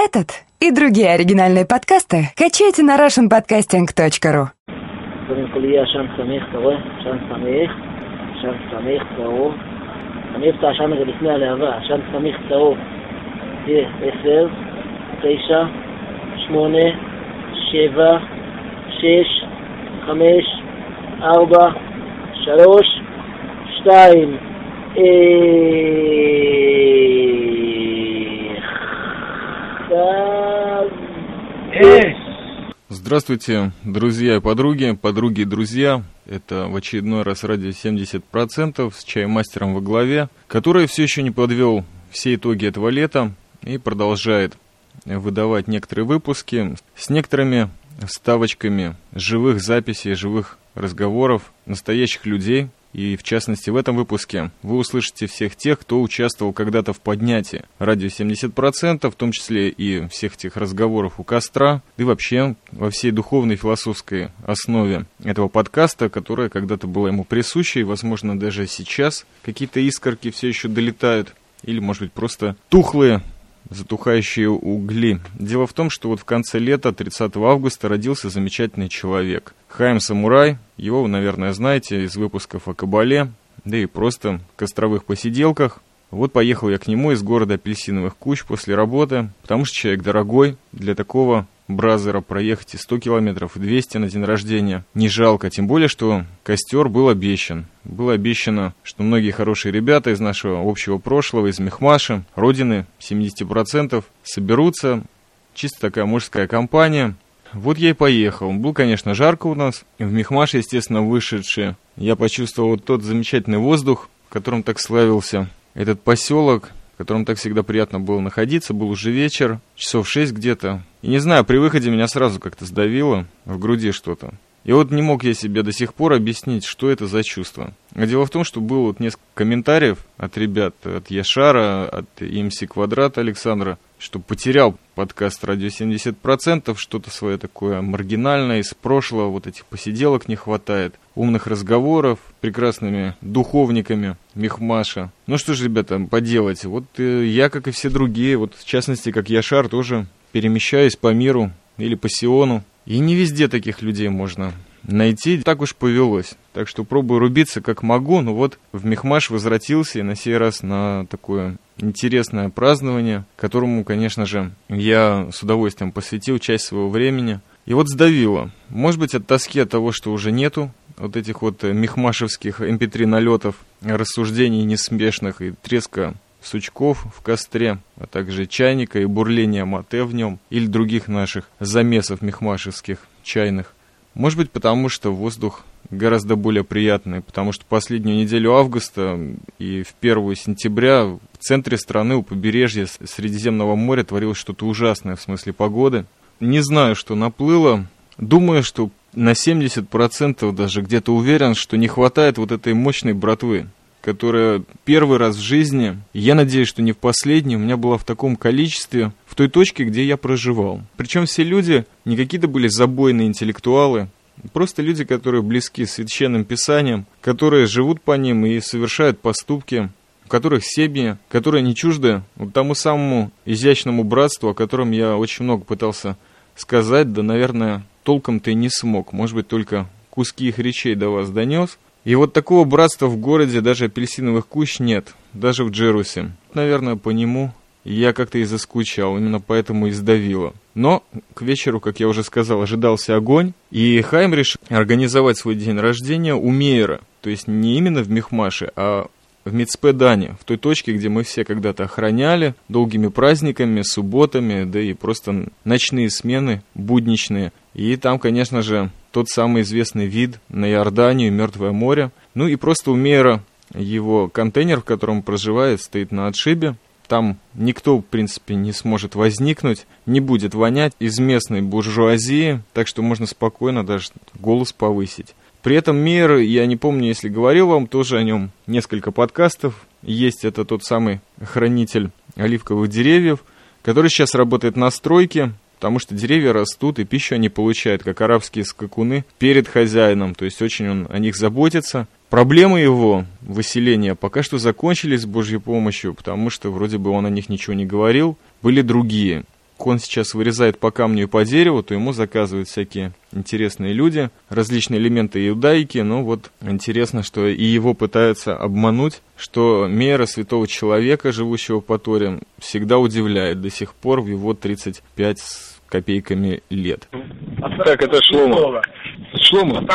Этот и другие оригинальные подкасты качайте на russianpodcasting.ru קודם כל יהיה עשן סמיך, אתה רואה? עשן סמיך, עשן סמיך צהוב. אני אוהב את העשן הזה לפני הלהבה, עשן סמיך צהוב. תראה, עשר, תשע, שמונה, שבע, שש, חמש, ארבע, שלוש, שתיים, איך... Здравствуйте, друзья и подруги, подруги и друзья. Это в очередной раз радио 70% с чаймастером во главе, который все еще не подвел все итоги этого лета и продолжает выдавать некоторые выпуски с некоторыми вставочками живых записей, живых разговоров настоящих людей, и в частности в этом выпуске вы услышите всех тех, кто участвовал когда-то в поднятии радио 70%, в том числе и всех тех разговоров у костра, и вообще во всей духовной философской основе этого подкаста, которая когда-то была ему присуща, и, возможно, даже сейчас какие-то искорки все еще долетают, или, может быть, просто тухлые затухающие угли. Дело в том, что вот в конце лета, 30 августа, родился замечательный человек. Хайм Самурай, его вы, наверное, знаете из выпусков о Кабале, да и просто костровых посиделках. Вот поехал я к нему из города Апельсиновых Куч после работы, потому что человек дорогой для такого Бразера проехать и 100 километров, и 200 на день рождения. Не жалко, тем более, что костер был обещан. Было обещано, что многие хорошие ребята из нашего общего прошлого, из Мехмаша, родины 70%, соберутся. Чисто такая мужская компания. Вот я и поехал. Был, конечно, жарко у нас. В Мехмаше, естественно, вышедшие. Я почувствовал тот замечательный воздух, которым так славился этот поселок, в котором так всегда приятно было находиться. Был уже вечер, часов шесть где-то. И не знаю, при выходе меня сразу как-то сдавило в груди что-то. И вот не мог я себе до сих пор объяснить, что это за чувство. А дело в том, что было вот несколько комментариев от ребят, от Яшара, от ИМС Квадрата Александра, что потерял подкаст «Радио 70%», что-то свое такое маргинальное из прошлого, вот этих посиделок не хватает, умных разговоров, прекрасными духовниками Мехмаша. Ну что ж, ребята, поделать, вот э, я, как и все другие, вот в частности, как Яшар, тоже перемещаюсь по миру или по Сиону, и не везде таких людей можно найти. Так уж повелось. Так что пробую рубиться как могу. Но вот в Мехмаш возвратился и на сей раз на такое интересное празднование, которому, конечно же, я с удовольствием посвятил часть своего времени. И вот сдавило. Может быть, от тоски от того, что уже нету вот этих вот мехмашевских mp3 налетов, рассуждений несмешных и треска сучков в костре, а также чайника и бурления мате в нем, или других наших замесов мехмашевских чайных. Может быть, потому что воздух гораздо более приятный, потому что последнюю неделю августа и в первую сентября в центре страны у побережья Средиземного моря творилось что-то ужасное в смысле погоды. Не знаю, что наплыло. Думаю, что на 70% даже где-то уверен, что не хватает вот этой мощной братвы, которая первый раз в жизни, я надеюсь, что не в последний, у меня была в таком количестве, в той точке, где я проживал. Причем все люди не какие-то были забойные интеллектуалы, просто люди, которые близки с священным писанием, которые живут по ним и совершают поступки, в которых семьи, которые не чужды вот тому самому изящному братству, о котором я очень много пытался сказать, да, наверное, толком-то и не смог. Может быть, только куски их речей до вас донес – и вот такого братства в городе даже апельсиновых кущ нет, даже в Джерусе. Наверное, по нему я как-то и заскучал, именно поэтому и сдавило. Но к вечеру, как я уже сказал, ожидался огонь, и Хайм решил организовать свой день рождения у Мейера, то есть не именно в Мехмаше, а в Мицпедане, в той точке, где мы все когда-то охраняли, долгими праздниками, субботами, да и просто ночные смены, будничные. И там, конечно же, тот самый известный вид на Иорданию, Мертвое море. Ну и просто у Мейера его контейнер, в котором проживает, стоит на отшибе. Там никто, в принципе, не сможет возникнуть, не будет вонять из местной буржуазии, так что можно спокойно даже голос повысить. При этом Мейер, я не помню, если говорил вам тоже о нем несколько подкастов, есть это тот самый хранитель оливковых деревьев, который сейчас работает на стройке, потому что деревья растут, и пищу они получают, как арабские скакуны, перед хозяином, то есть очень он о них заботится. Проблемы его выселения пока что закончились с Божьей помощью, потому что вроде бы он о них ничего не говорил, были другие. Он сейчас вырезает по камню и по дереву, то ему заказывают всякие интересные люди, различные элементы иудаики, но вот интересно, что и его пытаются обмануть, что мера святого человека, живущего по Торе, всегда удивляет до сих пор в его 35 с копейками лет. Так, это Шлома. Шлома,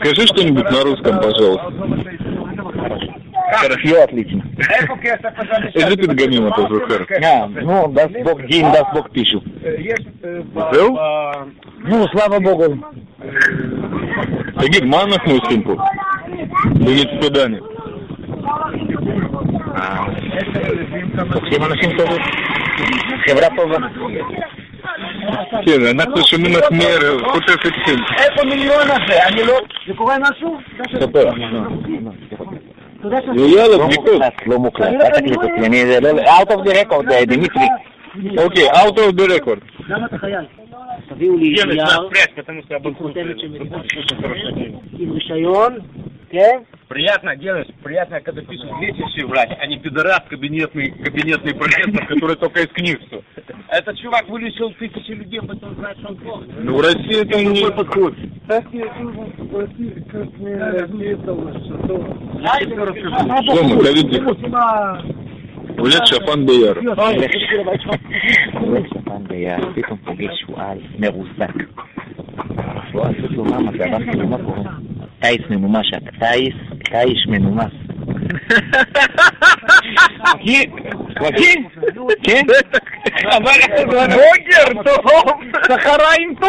скажи что-нибудь на русском, пожалуйста. Хорошо, отлично. Скажи ты Гамима Тазухар. А, ну, даст Бог день, даст Бог пищу. Зел? Ну, слава Богу. תגיד, מה אנחנו עושים פה? במצפדני. תוקפים אנשים טובים. חברה טובה. כן, אנחנו שומעים את מאיר חוטף עצים. איפה מיליון הזה? אני לא... זה קורה משהו? ספר. יאללה, בדיקות. לא מוקלט, אל תקליט אותי, אני... זה לא... out of the record, אה, דמיטרי. אוקיי, out of the record. למה אתה חייל? תביאו לי נייר עם חותמת של מדינת ישראל, עם רישיון, כן? Приятно делать, приятно, когда пишут лечащий врач, а не пидорас кабинетный, кабинетный профессор, который только из книг все. Этот чувак вылечил тысячи людей, потом знает, что он плох. Ну, в России это не... подход. Так я думал, как мне летало, что... Что мы, Давид ولاد شافان بيار ولاد شافان بيار فيكم فوقيه سؤال مغزاك سؤال شو ما ما تعرفش مطعم تايس من مماشى تايس Caísme nomás. ¿Qué? ¿Qué? ¿Qué? Богер, то сахараин то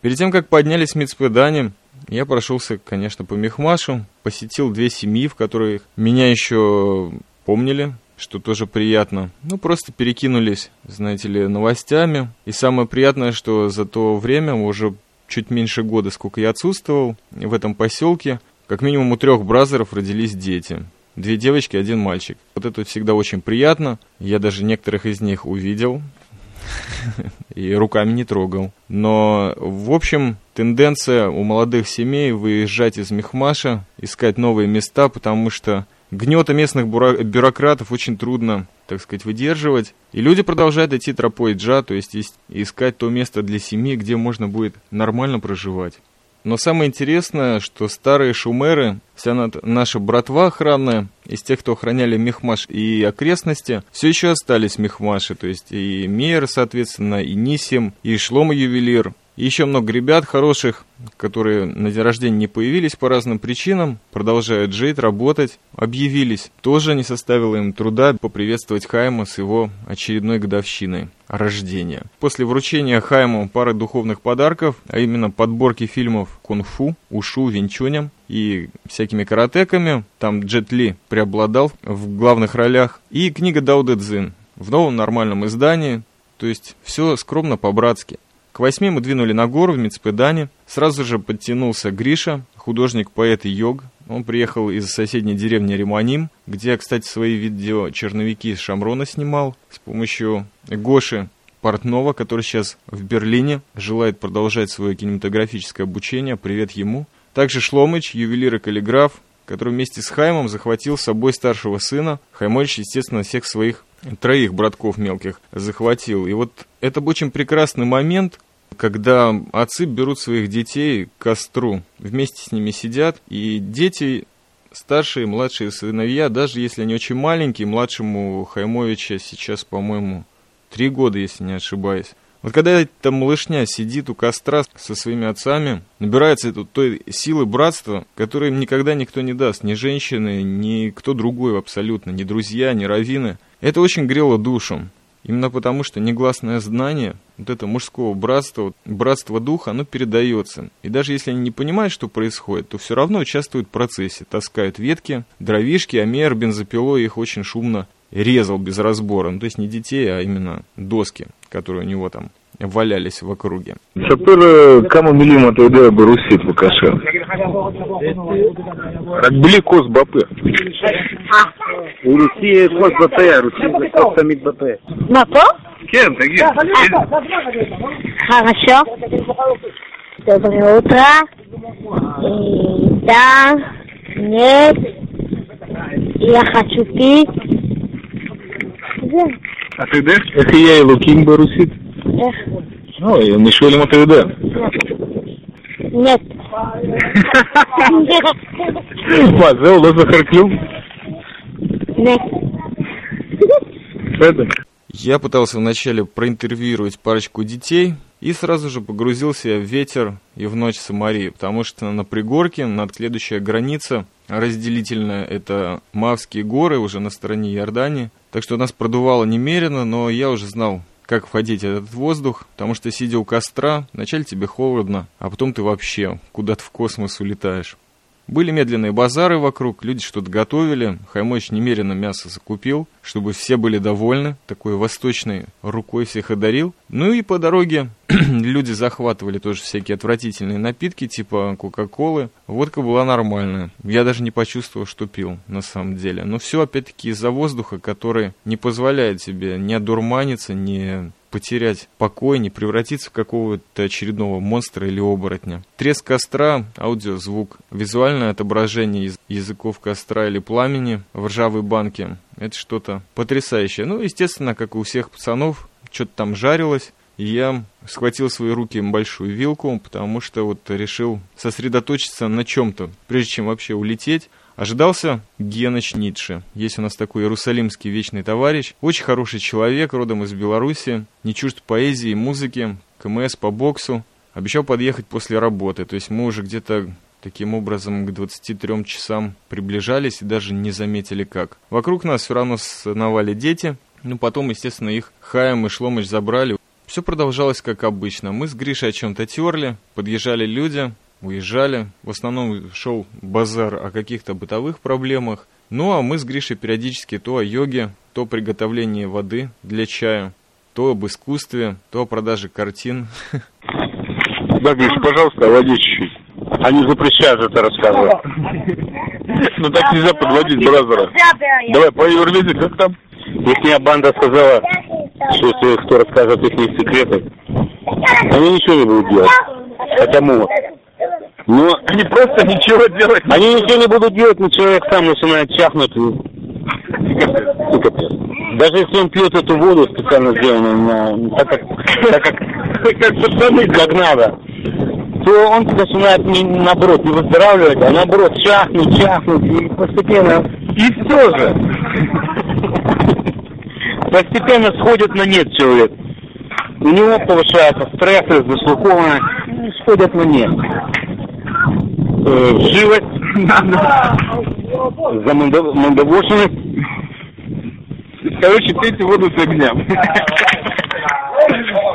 Перед тем, как поднялись мецпеданием, я прошелся, конечно, по Мехмашу, посетил две семьи, в которых меня еще помнили, что тоже приятно. Ну, просто перекинулись, знаете ли, новостями. И самое приятное, что за то время уже чуть меньше года, сколько я отсутствовал в этом поселке, как минимум у трех бразеров родились дети. Две девочки, один мальчик. Вот это всегда очень приятно. Я даже некоторых из них увидел, и руками не трогал. Но, в общем, тенденция у молодых семей выезжать из Мехмаша, искать новые места, потому что гнета местных бюрократов очень трудно, так сказать, выдерживать. И люди продолжают идти тропой джа, то есть ис- искать то место для семьи, где можно будет нормально проживать. Но самое интересное, что старые шумеры, вся на- наша братва охранная, из тех, кто охраняли Мехмаш и окрестности, все еще остались Мехмаши, то есть и Мейер, соответственно, и Нисим, и Шлома Ювелир, и еще много ребят хороших, которые на день рождения не появились по разным причинам, продолжают жить, работать, объявились. Тоже не составило им труда поприветствовать Хайма с его очередной годовщиной рождения. После вручения Хайму пары духовных подарков, а именно подборки фильмов кунг-фу, ушу, винчунем и всякими каратеками, там Джет Ли преобладал в главных ролях, и книга Дауда Цзин в новом нормальном издании, то есть все скромно по-братски. К восьми мы двинули на гору в Мицпедане. Сразу же подтянулся Гриша, художник-поэт и йог. Он приехал из соседней деревни Риманим, где кстати, свои видео-черновики из Шамрона снимал с помощью Гоши Портнова, который сейчас в Берлине, желает продолжать свое кинематографическое обучение. Привет ему. Также Шломыч, ювелир и каллиграф, который вместе с Хаймом захватил с собой старшего сына. Хаймович, естественно, всех своих троих братков мелких захватил. И вот это очень прекрасный момент, когда отцы берут своих детей к костру, вместе с ними сидят, и дети, старшие, младшие сыновья, даже если они очень маленькие, младшему Хаймовича сейчас, по-моему, три года, если не ошибаюсь. Вот когда эта малышня сидит у костра со своими отцами, набирается эту, той силы братства, которой им никогда никто не даст, ни женщины, ни кто другой абсолютно, ни друзья, ни раввины. Это очень грело душу. Именно потому, что негласное знание, вот это мужского братства, братства духа, оно передается. И даже если они не понимают, что происходит, то все равно участвуют в процессе. Таскают ветки, дровишки, амер, бензопилой их очень шумно резал без разбора. Ну, то есть не детей, а именно доски, которые у него там валялись в округе. Сапыр э, кама милима тогда бы русит Ракбли кос бапы. הוא רוסי יאחוז בפה, הרוסי יאחוז תמיד בפה. מה, פה? כן, תגיד. לא, לא, לא, חרשו. דוברי אוטרה. אה, דר. נט. יחצ'וקית. זה. אתה יודע איך יהיה אלוקים ברוסית? איך? לא, אני שואל אם אתה יודע. נט. מה, זהו, לא זוכר כלום? Да. Я пытался вначале проинтервьюировать парочку детей, и сразу же погрузился в ветер и в ночь Самари, потому что на пригорке, над следующая граница, разделительная, это Мавские горы уже на стороне Иордании. Так что нас продувало немерено, но я уже знал, как входить в этот воздух, потому что сидя у костра, вначале тебе холодно, а потом ты вообще куда-то в космос улетаешь. Были медленные базары вокруг, люди что-то готовили. Хаймович немерено мясо закупил, чтобы все были довольны. Такой восточной рукой всех одарил. Ну и по дороге люди захватывали тоже всякие отвратительные напитки, типа Кока-Колы. Водка была нормальная. Я даже не почувствовал, что пил на самом деле. Но все опять-таки из-за воздуха, который не позволяет тебе не одурманиться, не потерять покой, не превратиться в какого-то очередного монстра или оборотня. Треск костра, аудиозвук, визуальное отображение из языков костра или пламени в ржавой банке. Это что-то потрясающее. Ну, естественно, как и у всех пацанов, что-то там жарилось. Я схватил в свои руки большую вилку, потому что вот решил сосредоточиться на чем-то, прежде чем вообще улететь. Ожидался Геныч Ницше. Есть у нас такой иерусалимский вечный товарищ. Очень хороший человек, родом из Беларуси. Не чужд поэзии музыки. КМС по боксу. Обещал подъехать после работы. То есть мы уже где-то таким образом к 23 часам приближались и даже не заметили как. Вокруг нас все равно сновали дети. Ну, потом, естественно, их Хаем и Шломыч забрали. Все продолжалось как обычно. Мы с Гришей о чем-то терли, подъезжали люди, уезжали. В основном шел базар о каких-то бытовых проблемах. Ну а мы с Гришей периодически то о йоге, то о приготовлении воды для чая, то об искусстве, то о продаже картин. Да, Гриш, пожалуйста, води чуть-чуть. Они запрещают это рассказывать. Ну так нельзя подводить бразера. Давай, по как там? Ихняя банда сказала, если кто расскажет их секреты, они ничего не будут делать. Могут. Но Они просто ничего делать они ничего не будут делать, но человек сам начинает чахнуть. Даже если он пьет эту воду специально сделанную, на- так как, так как, как пацаны, как надо, то он начинает не, наоборот не выздоравливать, а наоборот чахнуть, чахнуть и постепенно И все же. Постепенно сходит на нет человек. У него повышается стресс, заслухованность, сходят на нет. Э, живость, замандавошенность. Короче, пейте воду с огнем.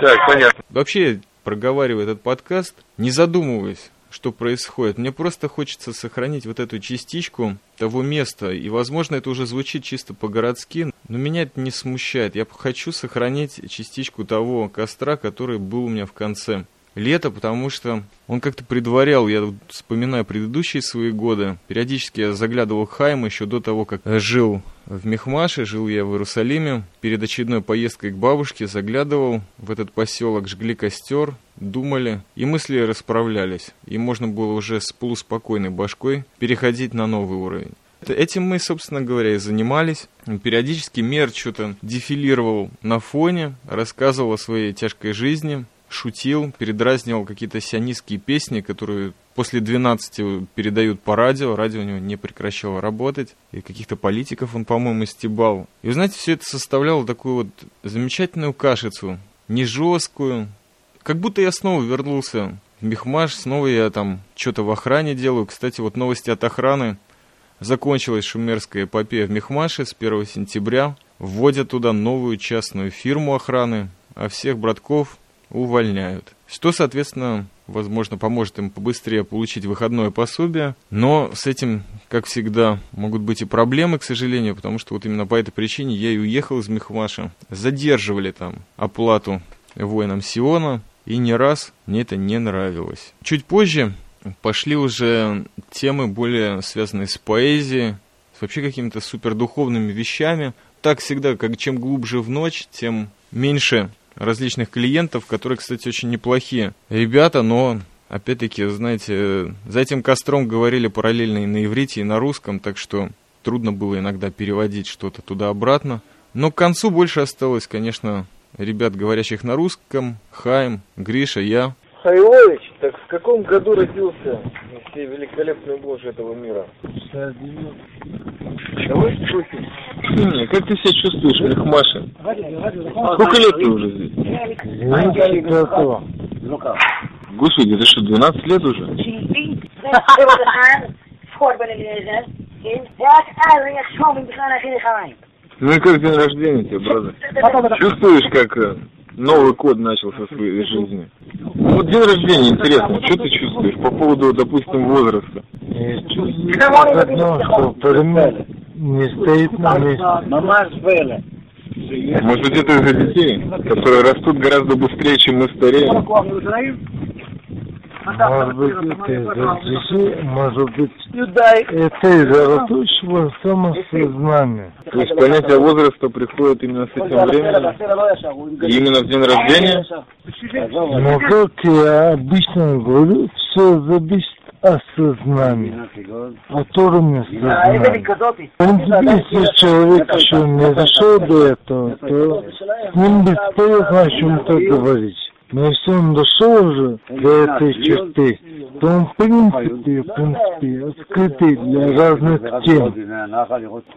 Так, понятно. Вообще, проговаривая этот подкаст, не задумываясь, что происходит, мне просто хочется сохранить вот эту частичку того места, и, возможно, это уже звучит чисто по-городски, но меня это не смущает. Я хочу сохранить частичку того костра, который был у меня в конце лета, потому что он как-то предварял, я вспоминаю предыдущие свои годы, периодически я заглядывал в Хайм еще до того, как жил в Мехмаше, жил я в Иерусалиме. Перед очередной поездкой к бабушке заглядывал в этот поселок, жгли костер, думали, и мысли расправлялись. И можно было уже с полуспокойной башкой переходить на новый уровень. Этим мы, собственно говоря, и занимались. Периодически Мер что-то дефилировал на фоне, рассказывал о своей тяжкой жизни, шутил, передразнивал какие-то сионистские песни, которые после 12 передают по радио. Радио у него не прекращало работать. И каких-то политиков он, по-моему, стебал. И, вы знаете, все это составляло такую вот замечательную кашицу. Не жесткую. Как будто я снова вернулся в Мехмаш, снова я там что-то в охране делаю. Кстати, вот новости от охраны. Закончилась шумерская эпопея в Мехмаше с 1 сентября. Вводят туда новую частную фирму охраны, а всех братков увольняют. Что, соответственно, возможно, поможет им побыстрее получить выходное пособие. Но с этим, как всегда, могут быть и проблемы, к сожалению, потому что вот именно по этой причине я и уехал из Мехмаша. Задерживали там оплату воинам Сиона, и не раз мне это не нравилось. Чуть позже пошли уже темы более связанные с поэзией, с вообще какими-то супердуховными вещами. Так всегда, как чем глубже в ночь, тем меньше различных клиентов, которые, кстати, очень неплохие ребята, но опять-таки, знаете, за этим костром говорили параллельно и на иврите, и на русском, так что трудно было иногда переводить что-то туда-обратно. Но к концу больше осталось, конечно, ребят, говорящих на русском, Хайм, Гриша, я. В каком году родился все великолепные боже этого мира? Давай спросим. Как ты себя чувствуешь, Мехмаша? Сколько лет ты уже здесь? Господи, это что, 12 лет уже? Ну и как день рождения тебе, брат? Чувствуешь, как э, Новый код начался в своей жизни? Вот день рождения, интересно, что ты чувствуешь по поводу, допустим, возраста? Чувствую одно, что не стоит на месте. Может быть, это из-за детей, которые растут гораздо быстрее, чем мы стареем? Может быть, это из-за может быть, это из-за растущего самосознания. То есть понятие возраста приходит именно с этим временем? И именно в день рождения? Но как я обычно говорю, все зависит от сознания, которым сознание. В принципе, если человек еще не дошел до этого, то с ним бесполезно о чем-то говорить. Но если он дошел уже до этой черты, то он в принципе, в принципе, открытый для разных тем.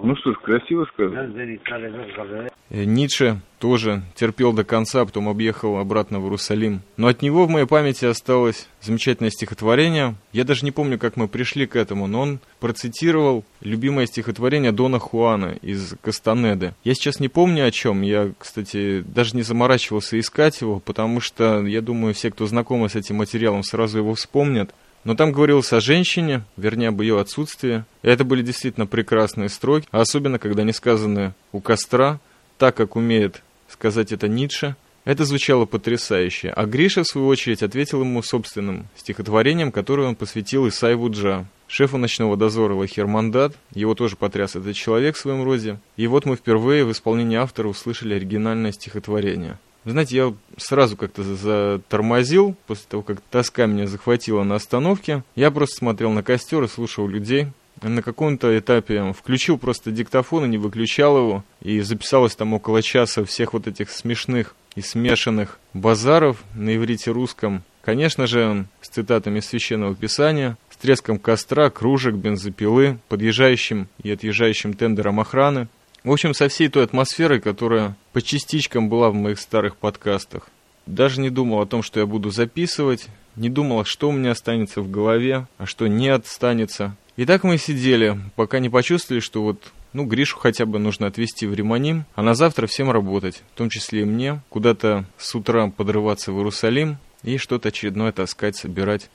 Ну что ж, красиво сказано. Э, Ницше тоже терпел до конца, а потом объехал обратно в Иерусалим. Но от него в моей памяти осталось замечательное стихотворение. Я даже не помню, как мы пришли к этому, но он процитировал любимое стихотворение Дона Хуана из Кастанеды. Я сейчас не помню о чем. Я, кстати, даже не заморачивался искать его, потому что, я думаю, все, кто знакомы с этим материалом, сразу его вспомнят. Но там говорилось о женщине, вернее, об ее отсутствии. И это были действительно прекрасные строки, особенно, когда они сказаны у костра, так как умеет сказать это Ницше. Это звучало потрясающе, а Гриша, в свою очередь, ответил ему собственным стихотворением, которое он посвятил Исаеву Джа, шефу ночного дозора Лахермандат. Его тоже потряс этот человек в своем роде. И вот мы впервые в исполнении автора услышали оригинальное стихотворение. Знаете, я сразу как-то затормозил, после того, как тоска меня захватила на остановке. Я просто смотрел на костер и слушал людей. На каком-то этапе включил просто диктофон и не выключал его. И записалось там около часа всех вот этих смешных и смешанных базаров на иврите русском. Конечно же, с цитатами Священного Писания, с треском костра, кружек, бензопилы, подъезжающим и отъезжающим тендером охраны. В общем, со всей той атмосферой, которая по частичкам была в моих старых подкастах. Даже не думал о том, что я буду записывать, не думал, что у меня останется в голове, а что не останется. И так мы сидели, пока не почувствовали, что вот, ну, Гришу хотя бы нужно отвезти в Риманим, а на завтра всем работать, в том числе и мне, куда-то с утра подрываться в Иерусалим и что-то очередное таскать, собирать.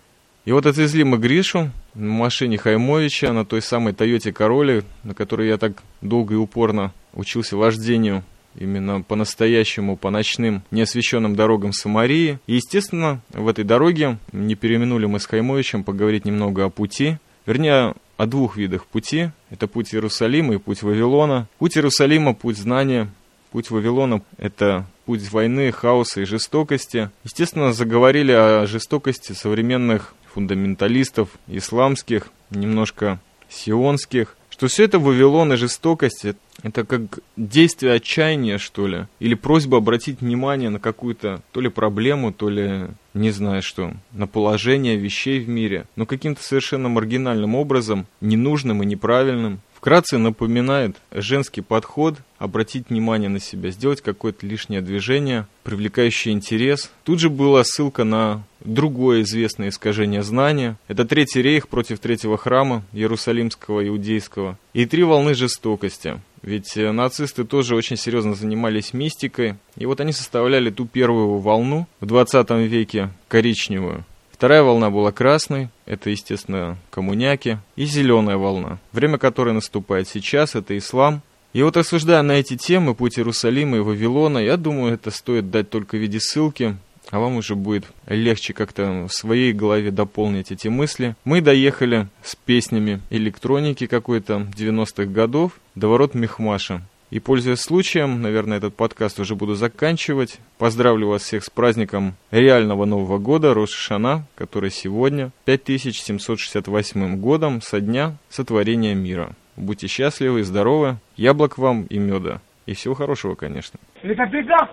И вот отвезли мы Гришу на машине Хаймовича, на той самой Тойоте Короле, на которой я так долго и упорно учился вождению именно по-настоящему, по ночным, неосвещенным дорогам Самарии. И, естественно, в этой дороге не переминули мы с Хаймовичем поговорить немного о пути, вернее, о двух видах пути. Это путь Иерусалима и путь Вавилона. Путь Иерусалима – путь знания, путь Вавилона – это путь войны, хаоса и жестокости. Естественно, заговорили о жестокости современных фундаменталистов исламских, немножко сионских, что все это Вавилон и жестокость – это как действие отчаяния, что ли, или просьба обратить внимание на какую-то то ли проблему, то ли не знаю что, на положение вещей в мире, но каким-то совершенно маргинальным образом, ненужным и неправильным. Вкратце напоминает женский подход, обратить внимание на себя, сделать какое-то лишнее движение, привлекающее интерес. Тут же была ссылка на другое известное искажение знания. Это Третий рейх против Третьего храма, Иерусалимского, Иудейского. И три волны жестокости. Ведь нацисты тоже очень серьезно занимались мистикой. И вот они составляли ту первую волну в 20 веке, коричневую. Вторая волна была красной, это, естественно, коммуняки, и зеленая волна, время которой наступает сейчас, это ислам. И вот рассуждая на эти темы, путь Иерусалима и Вавилона, я думаю, это стоит дать только в виде ссылки, а вам уже будет легче как-то в своей голове дополнить эти мысли. Мы доехали с песнями электроники какой-то 90-х годов до ворот Мехмаша. И, пользуясь случаем, наверное, этот подкаст уже буду заканчивать. Поздравлю вас всех с праздником реального Нового года, Рошишана, который сегодня 5768 годом со дня сотворения мира. Будьте счастливы и здоровы, яблок вам и меда. И всего хорошего, конечно. Это беда!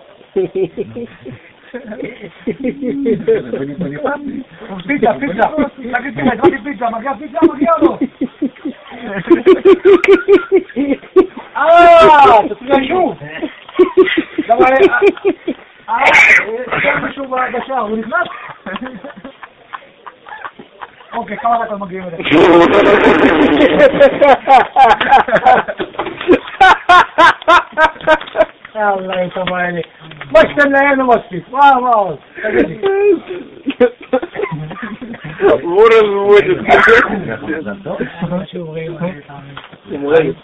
Ты да, ты да, ты да, ты ты да, ты да, ты да, ты А, то ты нашел? Давай, а, я нашел Бадаша, у них нас? Окей, кава как могли мы Аллах, это майли. Бачка, наверное, мостик. Вау, вау. What is with it?